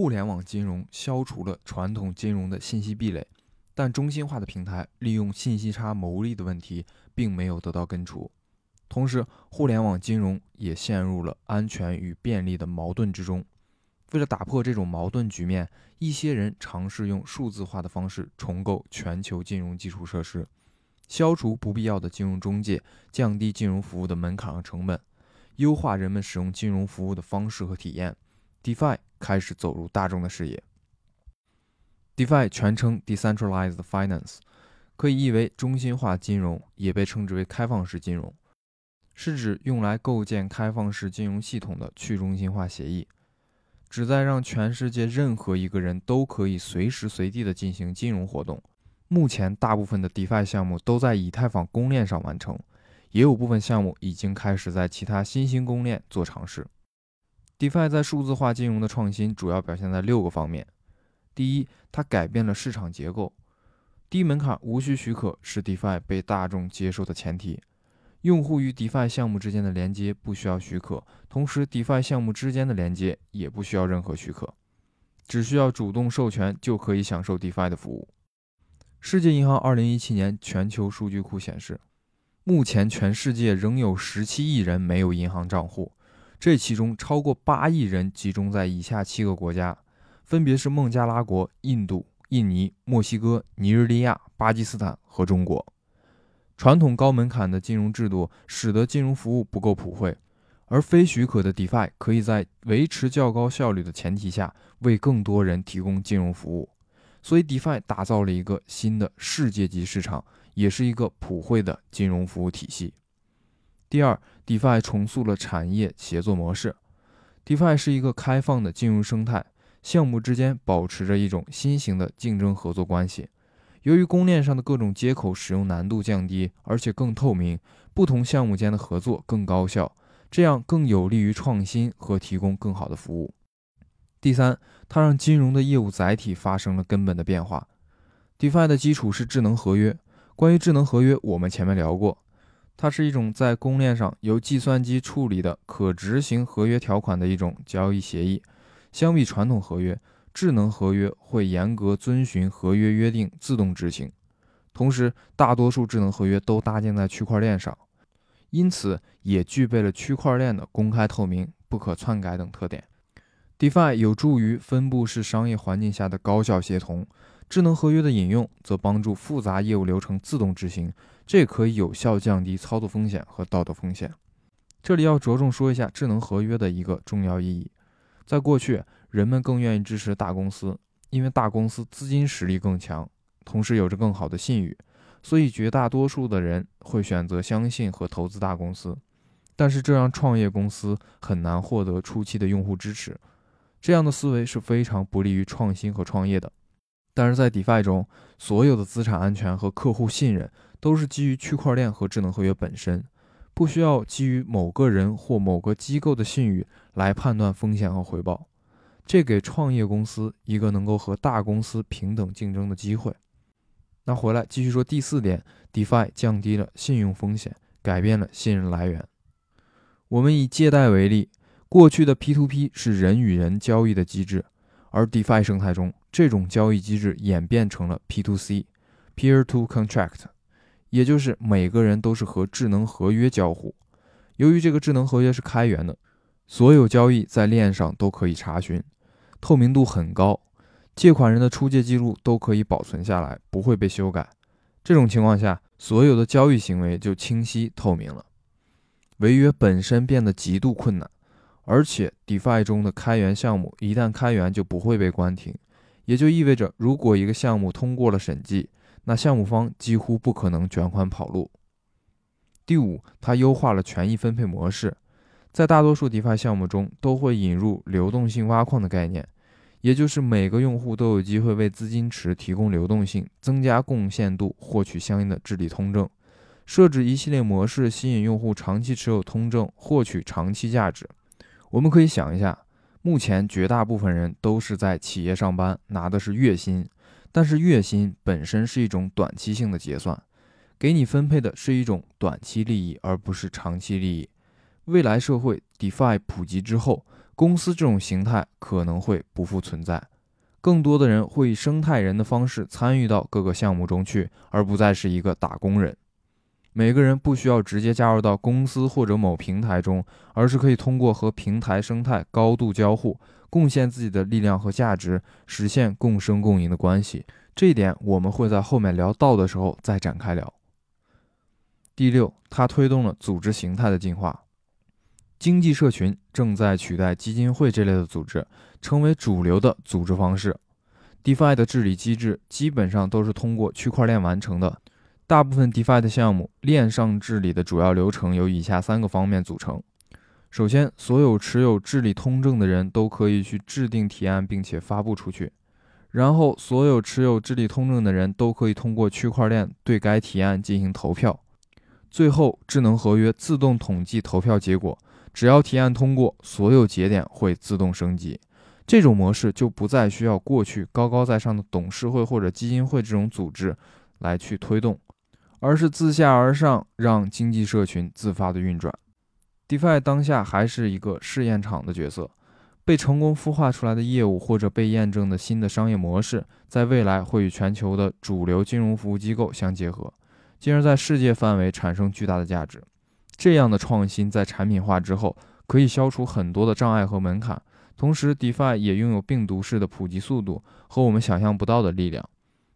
互联网金融消除了传统金融的信息壁垒，但中心化的平台利用信息差牟利的问题并没有得到根除。同时，互联网金融也陷入了安全与便利的矛盾之中。为了打破这种矛盾局面，一些人尝试用数字化的方式重构全球金融基础设施，消除不必要的金融中介，降低金融服务的门槛和成本，优化人们使用金融服务的方式和体验。DeFi 开始走入大众的视野。DeFi 全称 Decentralized Finance，可以译为中心化金融，也被称之为开放式金融。是指用来构建开放式金融系统的去中心化协议，旨在让全世界任何一个人都可以随时随地的进行金融活动。目前，大部分的 DeFi 项目都在以太坊公链上完成，也有部分项目已经开始在其他新兴公链做尝试。DeFi 在数字化金融的创新主要表现在六个方面：第一，它改变了市场结构，低门槛、无需许可是 DeFi 被大众接受的前提。用户与 DeFi 项目之间的连接不需要许可，同时 DeFi 项目之间的连接也不需要任何许可，只需要主动授权就可以享受 DeFi 的服务。世界银行2017年全球数据库显示，目前全世界仍有17亿人没有银行账户，这其中超过8亿人集中在以下七个国家，分别是孟加拉国、印度、印尼、墨西哥、尼日利亚、巴基斯坦和中国。传统高门槛的金融制度使得金融服务不够普惠，而非许可的 DeFi 可以在维持较高效率的前提下为更多人提供金融服务。所以，DeFi 打造了一个新的世界级市场，也是一个普惠的金融服务体系。第二，DeFi 重塑了产业协作模式。DeFi 是一个开放的金融生态，项目之间保持着一种新型的竞争合作关系。由于公链上的各种接口使用难度降低，而且更透明，不同项目间的合作更高效，这样更有利于创新和提供更好的服务。第三，它让金融的业务载体发生了根本的变化。DeFi 的基础是智能合约。关于智能合约，我们前面聊过，它是一种在公链上由计算机处理的可执行合约条款的一种交易协议。相比传统合约。智能合约会严格遵循合约约定，自动执行。同时，大多数智能合约都搭建在区块链上，因此也具备了区块链的公开透明、不可篡改等特点。DeFi 有助于分布式商业环境下的高效协同，智能合约的引用则帮助复杂业务流程自动执行，这可以有效降低操作风险和道德风险。这里要着重说一下智能合约的一个重要意义，在过去。人们更愿意支持大公司，因为大公司资金实力更强，同时有着更好的信誉，所以绝大多数的人会选择相信和投资大公司。但是这让创业公司很难获得初期的用户支持，这样的思维是非常不利于创新和创业的。但是在 DeFi 中，所有的资产安全和客户信任都是基于区块链和智能合约本身，不需要基于某个人或某个机构的信誉来判断风险和回报。这给创业公司一个能够和大公司平等竞争的机会。那回来继续说第四点，DeFi 降低了信用风险，改变了信任来源。我们以借贷为例，过去的 P2P 是人与人交易的机制，而 DeFi 生态中，这种交易机制演变成了 P2C（Peer-to-Contract），也就是每个人都是和智能合约交互。由于这个智能合约是开源的，所有交易在链上都可以查询。透明度很高，借款人的出借记录都可以保存下来，不会被修改。这种情况下，所有的交易行为就清晰透明了，违约本身变得极度困难。而且，DeFi 中的开源项目一旦开源就不会被关停，也就意味着，如果一个项目通过了审计，那项目方几乎不可能卷款跑路。第五，它优化了权益分配模式。在大多数 DeFi 项目中，都会引入流动性挖矿的概念，也就是每个用户都有机会为资金池提供流动性，增加贡献度，获取相应的治理通证。设置一系列模式，吸引用户长期持有通证，获取长期价值。我们可以想一下，目前绝大部分人都是在企业上班，拿的是月薪，但是月薪本身是一种短期性的结算，给你分配的是一种短期利益，而不是长期利益。未来社会 DeFi 普及之后，公司这种形态可能会不复存在，更多的人会以生态人的方式参与到各个项目中去，而不再是一个打工人。每个人不需要直接加入到公司或者某平台中，而是可以通过和平台生态高度交互，贡献自己的力量和价值，实现共生共赢的关系。这一点我们会在后面聊到的时候再展开聊。第六，它推动了组织形态的进化。经济社群正在取代基金会这类的组织，成为主流的组织方式。DeFi 的治理机制基本上都是通过区块链完成的。大部分 DeFi 的项目链上治理的主要流程由以下三个方面组成：首先，所有持有治理通证的人都可以去制定提案，并且发布出去；然后，所有持有治理通证的人都可以通过区块链对该提案进行投票；最后，智能合约自动统计投票结果，只要提案通过，所有节点会自动升级。这种模式就不再需要过去高高在上的董事会或者基金会这种组织来去推动。而是自下而上，让经济社群自发的运转。DeFi 当下还是一个试验场的角色，被成功孵化出来的业务或者被验证的新的商业模式，在未来会与全球的主流金融服务机构相结合，进而在世界范围产生巨大的价值。这样的创新在产品化之后，可以消除很多的障碍和门槛，同时 DeFi 也拥有病毒式的普及速度和我们想象不到的力量。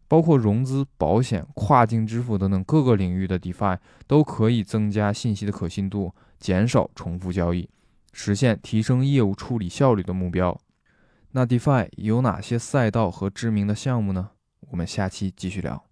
包括融资、保险、跨境支付等等各个领域的 DeFi 都可以增加信息的可信度，减少重复交易，实现提升业务处理效率的目标。那 DeFi 有哪些赛道和知名的项目呢？我们下期继续聊。